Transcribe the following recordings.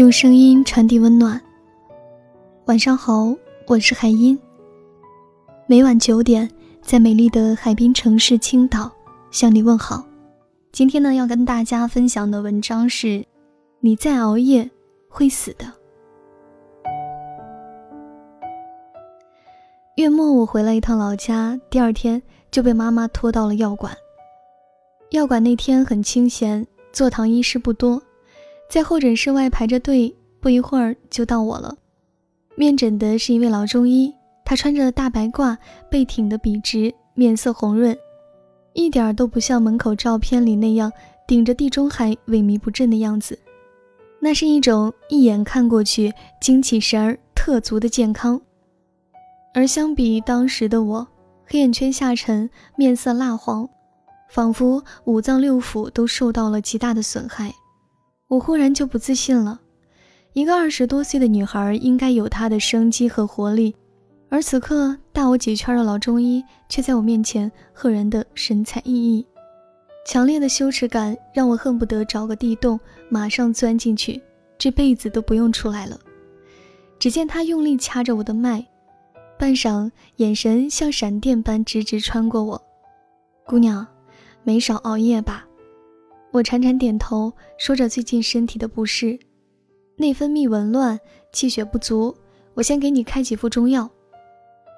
用声音传递温暖。晚上好，我是海音。每晚九点，在美丽的海滨城市青岛向你问好。今天呢，要跟大家分享的文章是：你再熬夜会死的。月末我回了一趟老家，第二天就被妈妈拖到了药馆。药馆那天很清闲，坐堂医师不多。在候诊室外排着队，不一会儿就到我了。面诊的是一位老中医，他穿着大白褂，背挺得笔直，面色红润，一点儿都不像门口照片里那样顶着地中海萎靡不振的样子。那是一种一眼看过去精气神儿特足的健康。而相比当时的我，黑眼圈下沉，面色蜡黄，仿佛五脏六腑都受到了极大的损害。我忽然就不自信了。一个二十多岁的女孩应该有她的生机和活力，而此刻大我几圈的老中医却在我面前赫然的神采奕奕。强烈的羞耻感让我恨不得找个地洞马上钻进去，这辈子都不用出来了。只见他用力掐着我的脉，半晌，眼神像闪电般直直穿过我。姑娘，没少熬夜吧？我潺潺点头，说着最近身体的不适，内分泌紊乱，气血不足。我先给你开几副中药。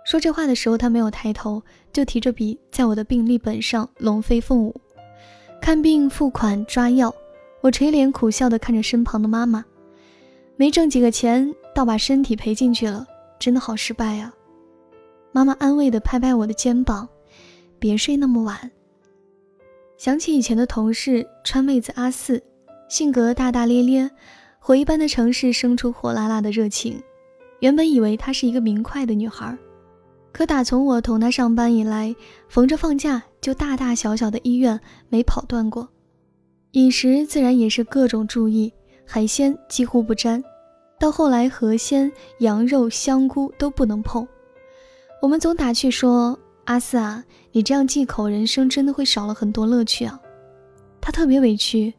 说这话的时候，他没有抬头，就提着笔在我的病历本上龙飞凤舞。看病、付款、抓药，我垂脸苦笑地看着身旁的妈妈，没挣几个钱，倒把身体赔进去了，真的好失败啊！妈妈安慰地拍拍我的肩膀，别睡那么晚。想起以前的同事川妹子阿四，性格大大咧咧，火一般的城市生出火辣辣的热情。原本以为她是一个明快的女孩，可打从我同她上班以来，逢着放假就大大小小的医院没跑断过。饮食自然也是各种注意，海鲜几乎不沾，到后来河鲜、羊肉、香菇都不能碰。我们总打趣说。阿四啊，你这样忌口，人生真的会少了很多乐趣啊！他特别委屈，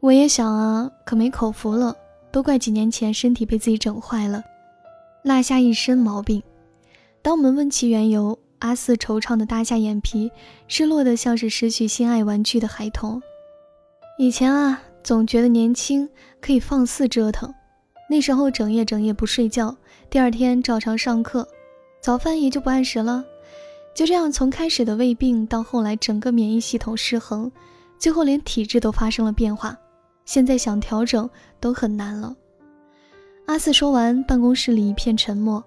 我也想啊，可没口福了。都怪几年前身体被自己整坏了，落下一身毛病。当我们问其缘由，阿四惆怅的耷下眼皮，失落的像是失去心爱玩具的孩童。以前啊，总觉得年轻可以放肆折腾，那时候整夜整夜不睡觉，第二天照常上课，早饭也就不按时了。就这样，从开始的胃病到后来整个免疫系统失衡，最后连体质都发生了变化。现在想调整都很难了。阿四说完，办公室里一片沉默，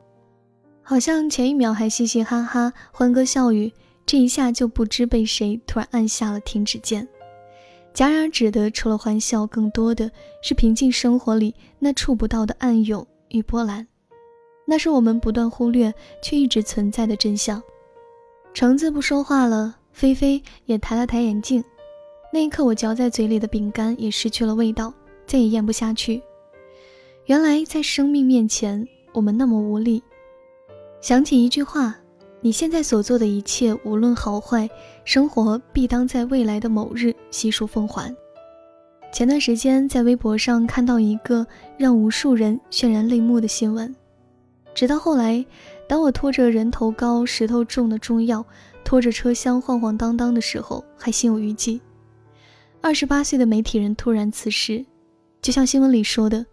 好像前一秒还嘻嘻哈哈、欢歌笑语，这一下就不知被谁突然按下了停止键。戛然而止的，除了欢笑，更多的是平静生活里那触不到的暗涌与波澜，那是我们不断忽略却一直存在的真相。橙子不说话了，菲菲也抬了抬眼镜。那一刻，我嚼在嘴里的饼干也失去了味道，再也咽不下去。原来，在生命面前，我们那么无力。想起一句话：你现在所做的一切，无论好坏，生活必当在未来的某日悉数奉还。前段时间，在微博上看到一个让无数人潸然泪目的新闻，直到后来。当我拖着人头高、石头重的中药，拖着车厢晃晃荡荡的时候，还心有余悸。二十八岁的媒体人突然辞世，就像新闻里说的，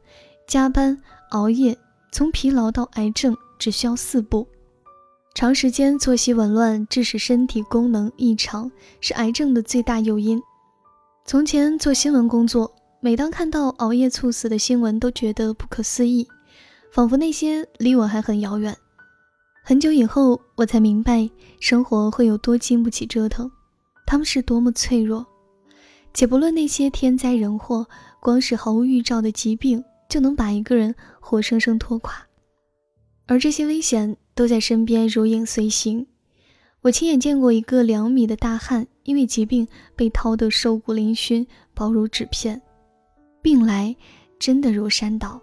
加班熬夜，从疲劳到癌症只需要四步。长时间作息紊乱，致使身体功能异常，是癌症的最大诱因。从前做新闻工作，每当看到熬夜猝死的新闻，都觉得不可思议，仿佛那些离我还很遥远。很久以后，我才明白生活会有多经不起折腾，他们是多么脆弱。且不论那些天灾人祸，光是毫无预兆的疾病就能把一个人活生生拖垮，而这些危险都在身边如影随形。我亲眼见过一个两米的大汉因为疾病被掏得瘦骨嶙峋、薄如纸片，病来真的如山倒。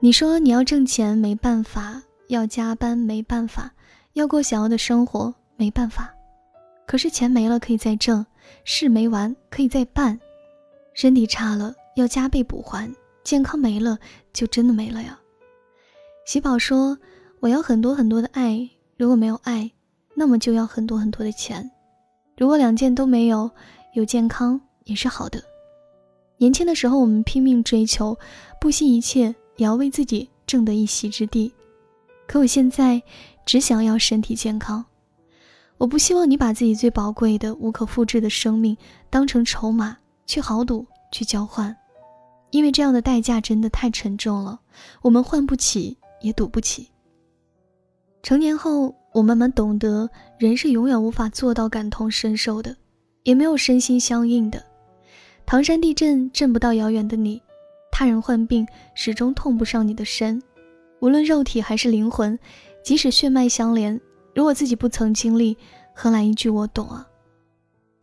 你说你要挣钱，没办法。要加班没办法，要过想要的生活没办法，可是钱没了可以再挣，事没完可以再办，身体差了要加倍补还，健康没了就真的没了呀。喜宝说：“我要很多很多的爱，如果没有爱，那么就要很多很多的钱。如果两件都没有，有健康也是好的。年轻的时候，我们拼命追求，不惜一切也要为自己挣得一席之地。可我现在只想要身体健康。我不希望你把自己最宝贵的、无可复制的生命当成筹码去豪赌、去交换。”因为这样的代价真的太沉重了，我们换不起，也赌不起。成年后，我慢慢懂得，人是永远无法做到感同身受的，也没有身心相应的。唐山地震震不到遥远的你，他人患病始终痛不上你的身。无论肉体还是灵魂，即使血脉相连，如果自己不曾经历，何来一句我懂啊？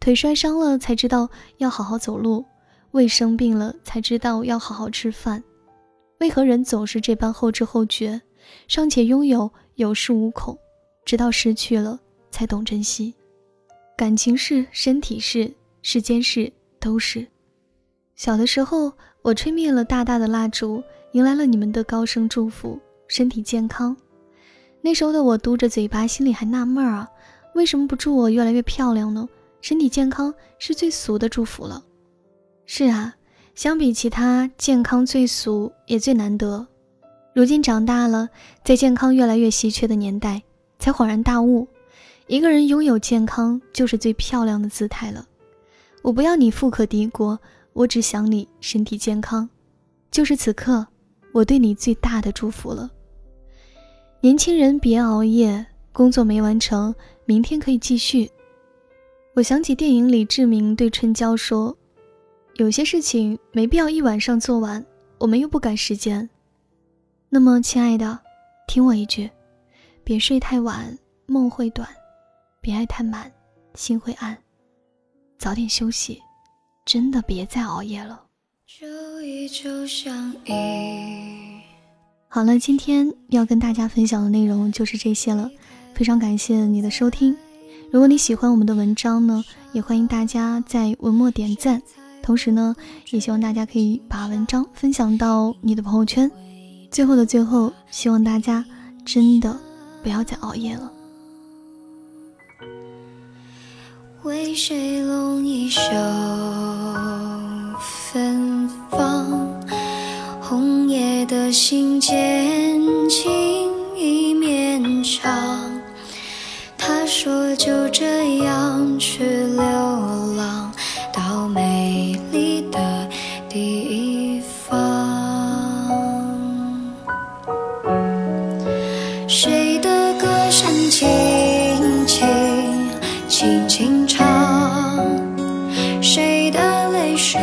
腿摔伤了，才知道要好好走路。胃生病了才知道要好好吃饭，为何人总是这般后知后觉？尚且拥有有恃无恐，直到失去了才懂珍惜。感情是，身体是，世间事都是。小的时候，我吹灭了大大的蜡烛，迎来了你们的高声祝福，身体健康。那时候的我嘟着嘴巴，心里还纳闷啊，为什么不祝我越来越漂亮呢？身体健康是最俗的祝福了。是啊，相比其他，健康最俗也最难得。如今长大了，在健康越来越稀缺的年代，才恍然大悟：一个人拥有健康，就是最漂亮的姿态了。我不要你富可敌国，我只想你身体健康，就是此刻我对你最大的祝福了。年轻人别熬夜，工作没完成，明天可以继续。我想起电影里志明对春娇说。有些事情没必要一晚上做完，我们又不赶时间。那么，亲爱的，听我一句，别睡太晚，梦会短；别爱太满，心会暗。早点休息，真的别再熬夜了。好了，今天要跟大家分享的内容就是这些了，非常感谢你的收听。如果你喜欢我们的文章呢，也欢迎大家在文末点赞。同时呢，也希望大家可以把文章分享到你的朋友圈。最后的最后，希望大家真的不要再熬夜了。为谁拢一袖芬芳？红心间，情意绵长。他说就这样去流浪。到美丽的地方，谁的歌声轻轻轻轻唱，谁的泪水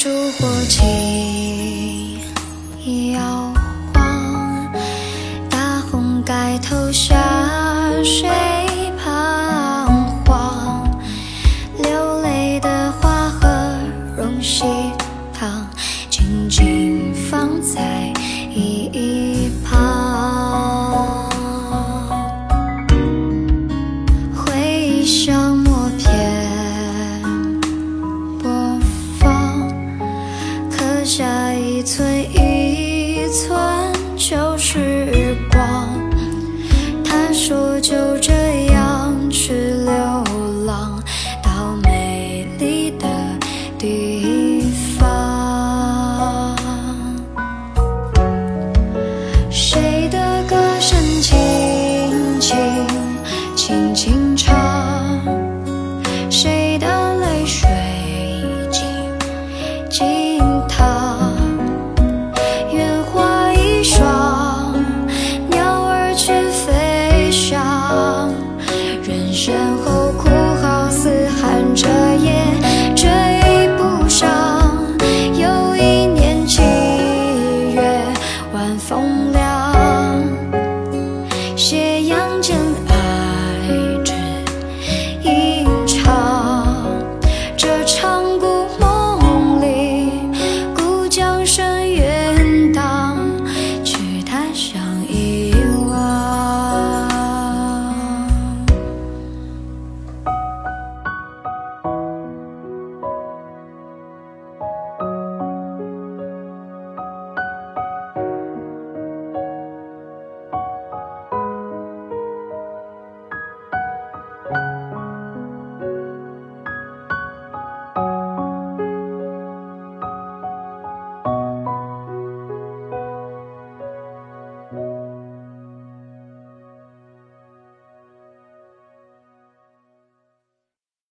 烛火轻摇晃，大红盖头下谁彷徨？流泪的花和荣喜堂，静静放在一。